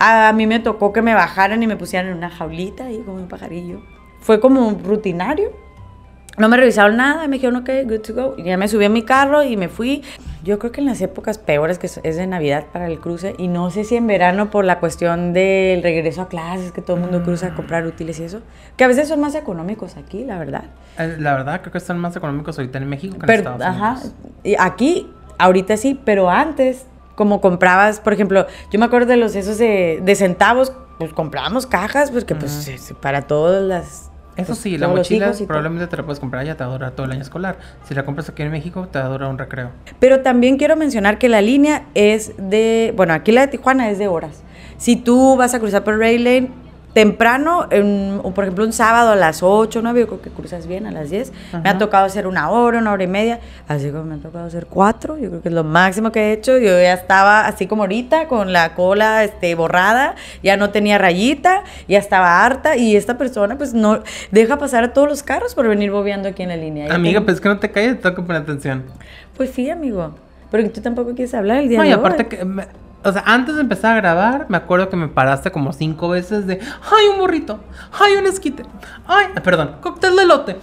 A mí me tocó que me bajaran y me pusieran en una jaulita ahí como un pajarillo. Fue como un rutinario. No me revisaron nada, me dijeron, ok, good to go. Y ya me subí a mi carro y me fui. Yo creo que en las épocas peores, que es de Navidad para el cruce, y no sé si en verano por la cuestión del regreso a clases, que todo el mundo cruza a comprar útiles y eso, que a veces son más económicos aquí, la verdad. Eh, La verdad, creo que están más económicos ahorita en México que en Pero, Estados ajá, Unidos. y aquí, ahorita sí, pero antes, como comprabas, por ejemplo, yo me acuerdo de los esos de, de centavos, pues comprábamos cajas, pues que pues es para todas las... Eso pues, sí, la mochila probablemente te la puedes comprar ya te va a durar todo el año escolar. Si la compras aquí en México, te va a durar un recreo. Pero también quiero mencionar que la línea es de, bueno, aquí la de Tijuana es de horas. Si tú vas a cruzar por Ray Lane temprano, en- o por ejemplo un sábado a las 8, 9, yo creo que cruzas bien a las 10. Me ha tocado hacer una hora, una hora y media, así como me ha tocado hacer cuatro, yo creo que es lo máximo que he hecho. Yo ya estaba así como ahorita, con la cola este, borrada, ya no tenía rayita, ya estaba harta y esta persona pues no deja pasar a todos los carros por venir bobeando aquí en la línea. Amiga, tengo- pues es que no te calles, te que poner atención. Pues sí, amigo. Pero que tú tampoco quieres hablar el día No, y de aparte hoy. que... me- o sea, antes de empezar a grabar, me acuerdo que me paraste como cinco veces de... ¡Ay, un burrito! ¡Ay, un esquite! ¡Ay, perdón! ¡Cóctel de lote!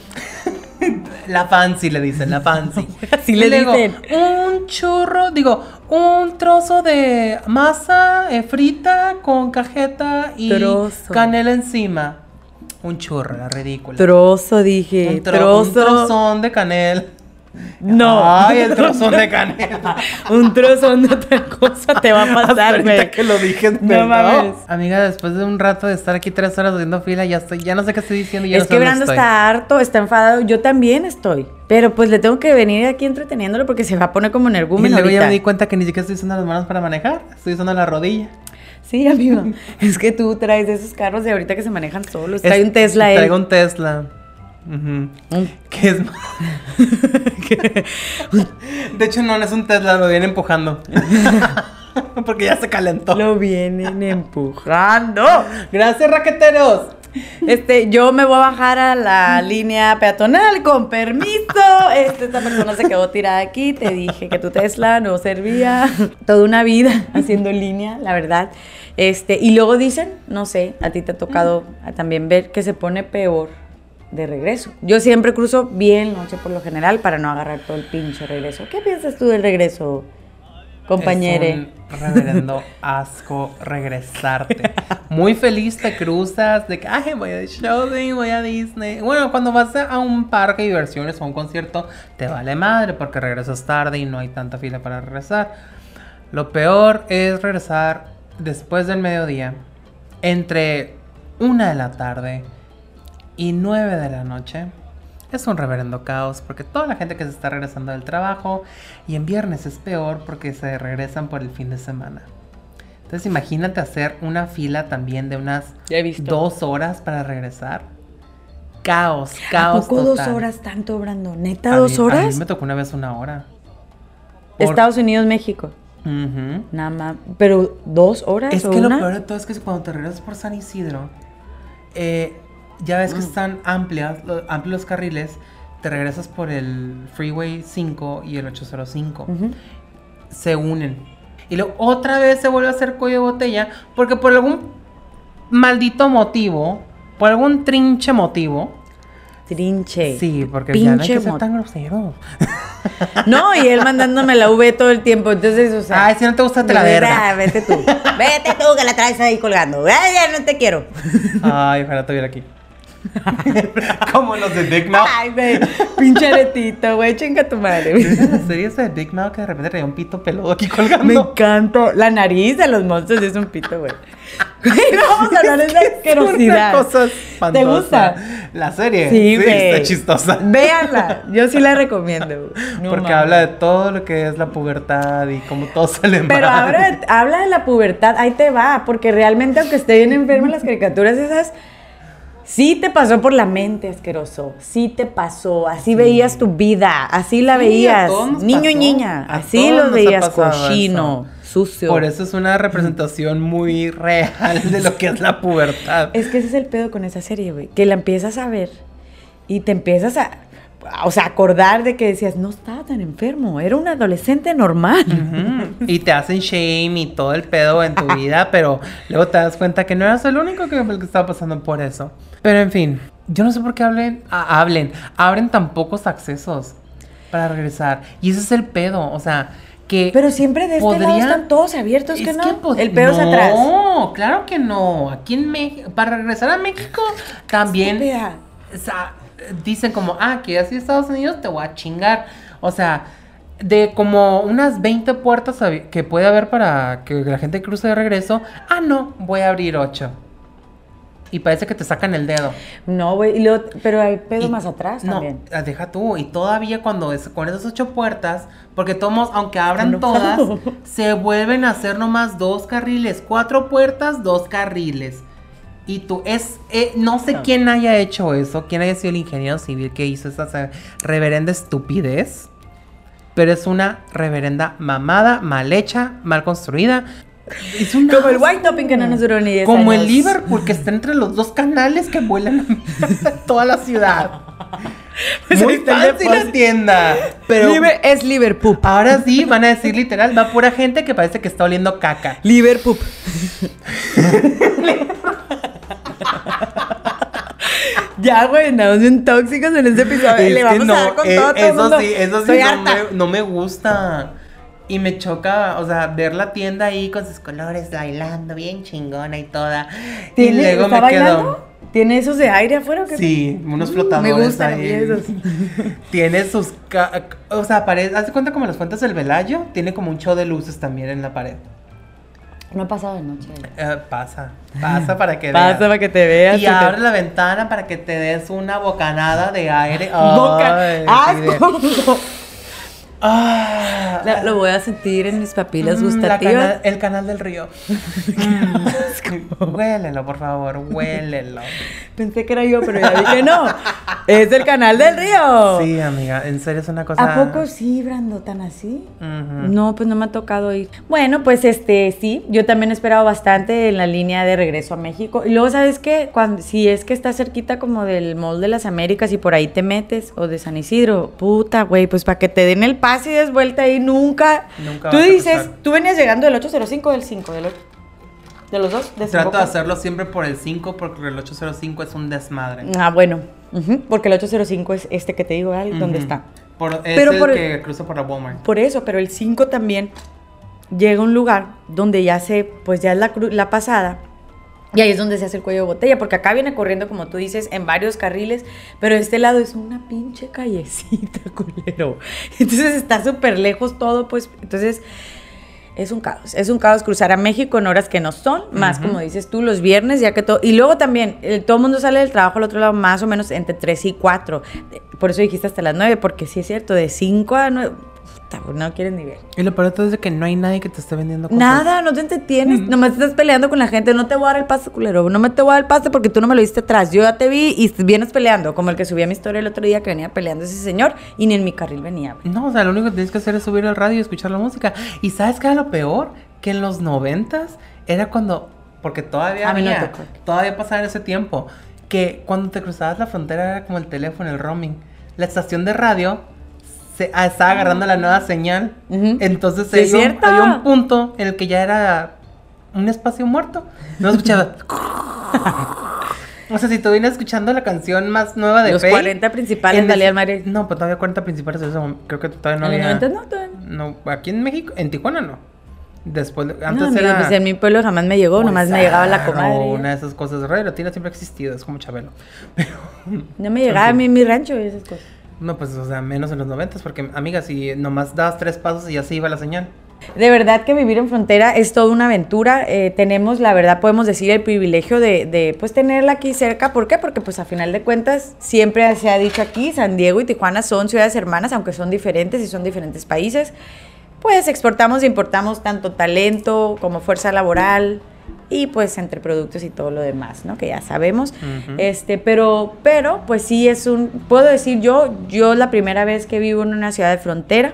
[laughs] la fancy le dicen, la fancy. [laughs] Así le dicen. Un churro, digo, un trozo de masa eh, frita con cajeta y Trozo. canela encima. Un churro, la ridícula. Trozo, dije. un, tro- trozo. un trozón de canela. No. Ay, el [laughs] trozón de canela. un trozón de otra cosa te va a pasar, ahorita güey. que lo dije, No pero mames. Amiga, después de un rato de estar aquí tres horas haciendo fila, ya estoy, ya no sé qué estoy diciendo. y Ya Es no sé que Brando está harto, está enfadado. Yo también estoy. Pero pues le tengo que venir aquí entreteniéndolo porque se va a poner como Y energúmeno luego ya me di cuenta que ni siquiera estoy usando las manos para manejar, estoy usando la rodilla. Sí, amigo. [laughs] es que tú traes de esos carros de ahorita que se manejan solos. Es- Trae un Tesla él. Traigo un Tesla. Ujú. Un- [laughs] ¿Qué es? [laughs] de hecho, no, no es un Tesla, lo viene empujando. [laughs] Porque ya se calentó. Lo vienen empujando. Gracias, raqueteros. Este, yo me voy a bajar a la línea peatonal, con permiso. Este, esta persona se quedó tirada aquí. Te dije que tu Tesla no servía. Toda una vida haciendo línea, la verdad. Este, y luego dicen, no sé, a ti te ha tocado también ver que se pone peor de regreso. Yo siempre cruzo bien noche por lo general para no agarrar todo el pinche regreso. ¿Qué piensas tú del regreso, compañere? Es reverendo asco regresarte. Muy feliz te cruzas de que, ay, voy a shopping, voy a Disney. Bueno, cuando vas a un parque de diversiones o a un concierto, te vale madre porque regresas tarde y no hay tanta fila para regresar. Lo peor es regresar después del mediodía, entre una de la tarde y 9 de la noche. Es un reverendo caos porque toda la gente que se está regresando del trabajo y en viernes es peor porque se regresan por el fin de semana. Entonces imagínate hacer una fila también de unas Ya he visto. dos horas para regresar. Caos, ¿A caos. poco dos horas tanto, Brando? ¿Neta A dos mí- A horas? mí me tocó una vez una hora. Por- Estados Unidos, México. Nada más. Pero dos horas Es o que una? lo peor de todo es que cuando te regresas por San Isidro, eh, ya ves que están amplias, lo- amplios los carriles, te regresas por el Freeway 5 y el 805. Ujú. Se unen. Y luego otra vez se vuelve a hacer cuello de botella porque por algún maldito motivo, por algún trinche motivo. Trinche. Sí, porque ya no hay que ser tan grosero. [laughs] No, y él mandándome la V todo el tiempo. Entonces, o sea. Ay, si no te gusta, te la verga. Vete tú. [laughs] Vete tú que la traes ahí colgando. Ay, ya no te quiero. Ay, ojalá te viera aquí. [laughs] Como los de Big Mouth. Ay, güey. Pinche aretito, güey. Chinga tu madre. ¿Viste la serie esa de Big Mouth que de repente traía un pito peludo aquí colgando? Me encanta. La nariz de los monstruos es un pito, güey. [laughs] Vamos a hablar de esa asquerosidad. Cosa ¿Te gusta? La serie. Sí, güey. está chistosa. Véanla. [laughs] Yo sí la recomiendo. No Porque habla de todo lo que es la pubertad y cómo todo sale mal. Pero habla, habla de la pubertad, ahí te va, porque realmente aunque esté bien enferma las caricaturas esas, Sí te pasó por la mente, asqueroso. Sí te pasó. Así veías tu vida. Así la Sí, veías. Niño y pasó. niña. A Así ha veías cochino, sucio. Por eso es una representación muy real de lo que es la pubertad. Es que ese es el pedo con esa serie, güey. Que la empiezas a ver y te empiezas a. O sea, acordar de que decías, no estaba tan enfermo, era un adolescente normal. Ujú. Y te hacen shame y todo el pedo en tu vida, pero luego te das cuenta que no eras el único que, el que estaba pasando por eso. Pero en fin, yo no sé por qué hablen, ah, hablen, abren tan pocos accesos para regresar. Y ese es el pedo, o sea, que... Pero siempre de este lado están todos abiertos, que Es no? pues, el pedo es atrás. No, claro que no. Aquí en México, para regresar a México, también Estúpida. o sea, dicen como, ah, que así Estados Unidos te voy a chingar. O sea, de como unas 20 puertas que puede haber para que la gente cruce de regreso, ah, no, voy a abrir 8. Y parece que te sacan el dedo. No, güey, pero hay pedo Y- más atrás no, también. ah, deja tú. Y todavía cuando es con esas ocho puertas, porque tomos, aunque abran No. todas, [laughs] se vuelven a hacer nomás dos carriles. Cuatro puertas, dos carriles. Y tú, es, eh, no sé No. quién haya hecho eso, quién haya sido el ingeniero civil que hizo esa reverenda estupidez. Pero es una reverenda mamada, mal hecha, mal construida. Es un Como el white topping que no nos duró ni 10 Como el. Liverpool, que está entre los dos canales que vuelan a [laughs] toda la ciudad. Pues Muy fancy la tienda. Pero Liber- es Liverpool. ahora sí van a decir literal, va pura gente que parece que está oliendo caca. Liverpool. [laughs] [laughs] ya, güey, andamos bien tóxicos en este episodio. Es Le vamos no, a dar con eh, todo, todo el eso mundo. sí, eso sí no me, no me gusta. Y me choca, o sea, ver la tienda ahí con sus colores bailando bien chingona y toda. Y ¿Tiene, luego ¿Está me bailando? quedo. ¿Tiene esos de aire afuera o qué? Sí, unos Mm, flotadores. me gustan ahí. esos. [laughs] Tiene sus. ca- O sea, pared. ¿Hace cuenta como las fuentes del Velayo? Tiene como un show de luces también en la pared. No he pasado de noche. Eh, pasa, pasa para que [laughs] Pasa veas. para que te veas. Y te- abre la ventana para que te des una bocanada de aire. Boca. Ay, ¡Ah, La- Lo voy a sentir en mis papilas mm, gustativas. cana- el canal del río. Mm, [laughs] huélelo, por favor, huélelo. Pensé que era yo, pero ya que no. Es el canal del río. Sí, amiga, en serio es una cosa. ¿A poco sí, Brando, tan así? No, pues no me ha tocado ir. Bueno, pues este, sí, yo también he esperado bastante en la línea de regreso a México. Y luego, ¿sabes qué? Cuando, si es que está cerquita como del Mall de las Américas y por ahí te metes, o de San Isidro, puta, güey, pues para que te den el pase y des vuelta ahí, nunca. Nunca Tú dices, tú venías llegando del 805 o del 5, del 8. ¿De los dos? ¿De Trato de hacerlo siempre por el 5 porque el 805 es un desmadre. Ah, bueno. Ujú, Porque el 805 es este que te digo, ¿vale? ¿dónde Ujú. está? Por, es Pero el por el- que cruza por la Walmart. Por eso, pero el 5 también llega a un lugar donde ya se, pues ya es la, la pasada. Y ahí es donde se hace el cuello de botella, porque acá viene corriendo, como tú dices, en varios carriles, pero este lado es una pinche callecita, [laughs] culero. Entonces está súper lejos todo, pues, entonces es un caos. Es un caos cruzar a México en horas que no son, más como dices tú, los viernes, ya que todo. Y luego también, eh, todo el mundo sale del trabajo al otro lado más o menos entre 3 y 4. Por eso dijiste hasta las 9, porque sí es cierto, de 5 a 9. Puta, no quieren ni ver. Y lo peor de todo es de que no hay nadie que te esté vendiendo cosas. Nada, no te entretienes, nomás estás peleando con la gente, no te voy a dar el pase, culero, no me te voy a dar el pase porque tú no me lo diste atrás, yo ya te vi y vienes peleando, como el que subí a mi historia el otro día que venía peleando ese señor y ni en mi carril venía, güey. No, o sea, lo único que tienes que hacer es subir al radio y escuchar la música. ¿Y sabes qué era lo peor? Que en los noventas era cuando... Porque todavía A mí no había, tocó. todavía pasaba en ese tiempo, que cuando te cruzabas la frontera era como el teléfono, el roaming. La estación de radio se, ah, estaba agarrando la nueva señal. Ujú. Entonces Sí, había, un, había un punto en el que ya era un espacio muerto. No escuchaba... [laughs] O sea, si tú vienes escuchando la canción más nueva de Los Faye, 40 principales en al Madrid. No, pues todavía 40 principales en momento. Creo que todavía no en los había. 90 no, todavía No, aquí en México, en Tijuana no. Después, no. antes No, amigo, era. pues en mi pueblo jamás me llegó, nomás me llegaba la o comadre. Una de esas cosas. Radio Latina siempre ha existido, es como Chabelo. [laughs] Pero, No me llegaba a mí mi rancho y esas cosas. No, pues, o sea, menos en los 90 porque, amiga, si nomás dabas tres pasos y ya se iba la señal. De verdad que vivir en frontera es toda una aventura. Eh, tenemos, la verdad, podemos decir el privilegio de, de, pues tenerla aquí cerca. ¿Por qué? Porque pues a final de cuentas siempre se ha dicho aquí, San Diego y Tijuana son ciudades hermanas, aunque son diferentes y son diferentes países. Pues exportamos e importamos tanto talento como fuerza laboral. Y pues entre productos y todo lo demás, ¿no? Que ya sabemos. Este, pero, pero, pues sí es un, puedo decir yo, yo la primera vez que vivo en una ciudad de frontera,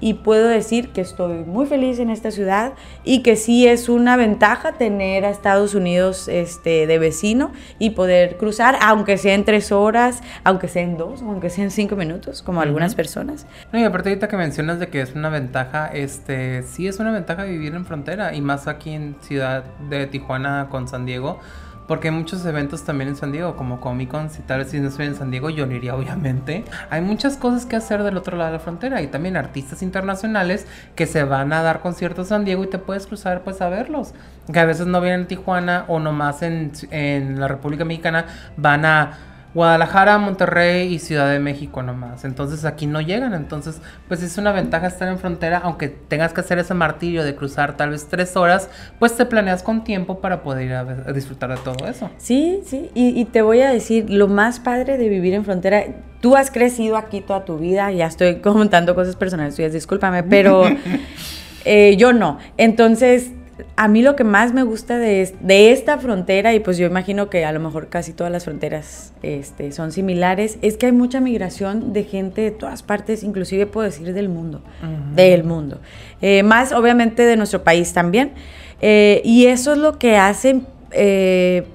y puedo decir que estoy muy feliz en esta ciudad y que sí es una ventaja tener a Estados Unidos este, de vecino y poder cruzar, aunque sea en tres horas, aunque sea en dos, aunque sea en cinco minutos, como algunas personas. No, y aparte ahorita que mencionas de que es una ventaja, este, sí es una ventaja vivir en frontera y más aquí en ciudad de Tijuana con San Diego porque hay muchos eventos también en San Diego, como Comic Con, si tal vez si no estoy en San Diego, yo no iría [laughs] obviamente. Hay muchas cosas que hacer del otro lado de la frontera y también artistas internacionales que se van a dar conciertos en San Diego y te puedes cruzar pues a verlos. Que a veces no vienen en Tijuana o nomás en, en la República Mexicana van a Guadalajara, Monterrey y Ciudad de México nomás. Entonces aquí no llegan. Entonces, pues es una ventaja estar en frontera, aunque tengas que hacer ese martirio de cruzar tal vez tres horas, pues te planeas con tiempo para poder ir a, disfrutar de todo eso. Sí, sí. Y, te voy a decir, lo más padre de vivir en frontera, tú has crecido aquí toda tu vida, ya estoy [laughs] comentando cosas personales tuyas, discúlpame, pero [laughs] eh, yo no. Entonces, a mí lo que más me gusta de, esta frontera, y pues yo imagino que a lo mejor casi todas las fronteras este, son similares, es que hay mucha migración de gente de todas partes, inclusive puedo decir del mundo, del mundo. Eh, más obviamente de nuestro país también. Eh, y eso es lo que hace, eh,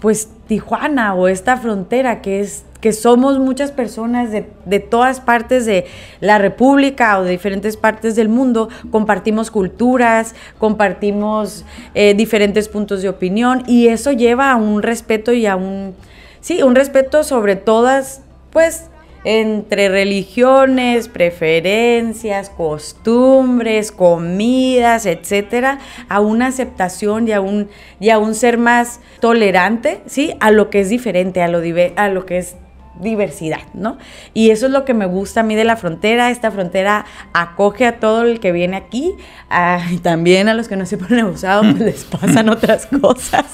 pues, Tijuana o esta frontera que es que somos muchas personas de, de, todas partes de la República o de diferentes partes del mundo, compartimos culturas, compartimos eh, diferentes puntos de opinión y eso lleva a un respeto y a un, sí, un respeto sobre todas, pues, entre religiones, preferencias, costumbres, comidas, etcétera, a una aceptación y a un, y a un ser más tolerante, ¿sí? A lo que es diferente, a lo, a lo que es diversidad, ¿no? Y eso es lo que me gusta a mí de la frontera. Esta frontera acoge a todo el que viene aquí, y también a los que no se ponen abusados, pues les pasan otras [laughs] cosas.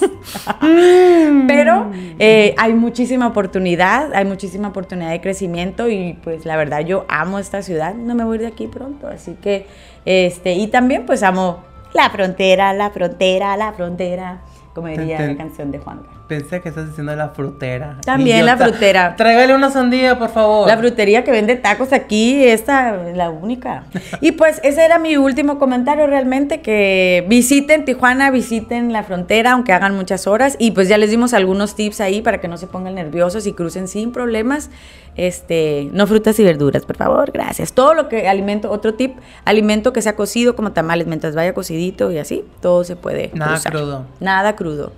Pero eh, hay muchísima oportunidad, hay muchísima oportunidad de crecimiento y pues la verdad yo amo esta ciudad, no me voy de aquí pronto, así que, este, y también pues amo la frontera, la frontera, la frontera, como diría la canción de Juan Pensé que estás diciendo la frutera. También la frutera. Tráigale una sandía, por favor. La frutería que vende tacos aquí, esta es la única. [laughs] y pues ese era mi último comentario realmente, que visiten Tijuana, visiten la frontera, aunque hagan muchas horas. Y pues ya les dimos algunos tips ahí para que no se pongan nerviosos y crucen sin problemas. Este, no frutas y verduras, por favor, gracias. Todo lo que alimento, otro tip, alimento que sea cocido como tamales, mientras vaya cocidito y así, todo se puede Nada crudo. Nada crudo.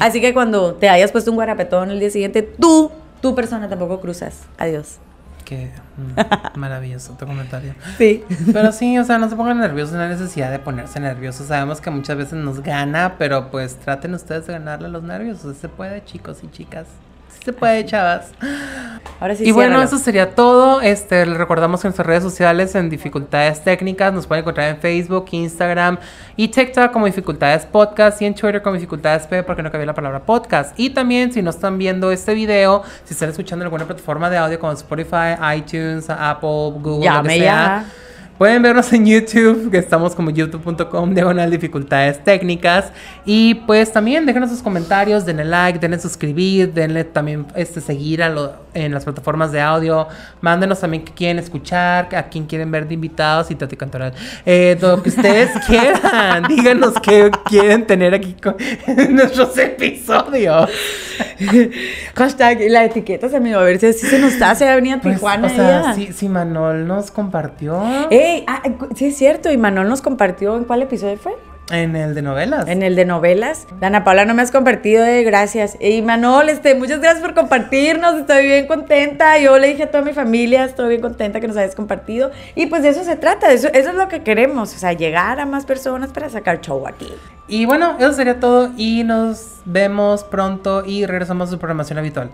Así que cuando te hayas puesto un guarapetón el día siguiente, tú, tu persona tampoco cruzas. Adiós. Qué mm, [laughs] maravilloso tu comentario. Sí. Pero sí, o sea, no se pongan nerviosos, no hay necesidad de ponerse nerviosos. Sabemos que muchas veces nos gana, pero pues traten ustedes de ganarle los nervios. se puede, chicos y chicas se puede, chavas. Ahora sí. Y bueno, eso sería todo. Este, les recordamos en nuestras redes sociales en dificultades técnicas nos pueden encontrar en Facebook, Instagram y TikTok como dificultades podcast y en Twitter como dificultades P porque no cabía la palabra podcast. Y también si no están viendo este video, si están escuchando en alguna plataforma de audio como Spotify, iTunes, Apple, Google, lo que sea. Pueden vernos en YouTube, que estamos como youtube.com, diagonal dificultades técnicas. Y pues también déjenos sus comentarios, denle like, denle suscribir, denle también este, seguir a lo, en las plataformas de audio. Mándenos también qué quieren escuchar, a quién quieren ver de invitados y Tati Cantoral. Eh, lo que ustedes [laughs] quieran. Díganos qué quieren tener aquí con, en [laughs] nuestros episodios. [laughs] Hashtag, la etiqueta se me va a ver si así se nos hace a venir a pues, Tijuana. o sea, si, Manol nos compartió. Ah, sí es cierto, y Manol nos compartió, ¿en cuál episodio fue? En el de novelas. En el de novelas. Dana Paula, no me has compartido, eh, gracias. Y Manol, este, muchas gracias por compartirnos, estoy bien contenta. Yo le dije a toda mi familia, estoy bien contenta que nos hayas compartido. Y pues de eso se trata, eso, eso es lo que queremos, o sea, llegar a más personas para sacar show aquí. Y bueno, eso sería todo y nos vemos pronto y regresamos a su programación habitual.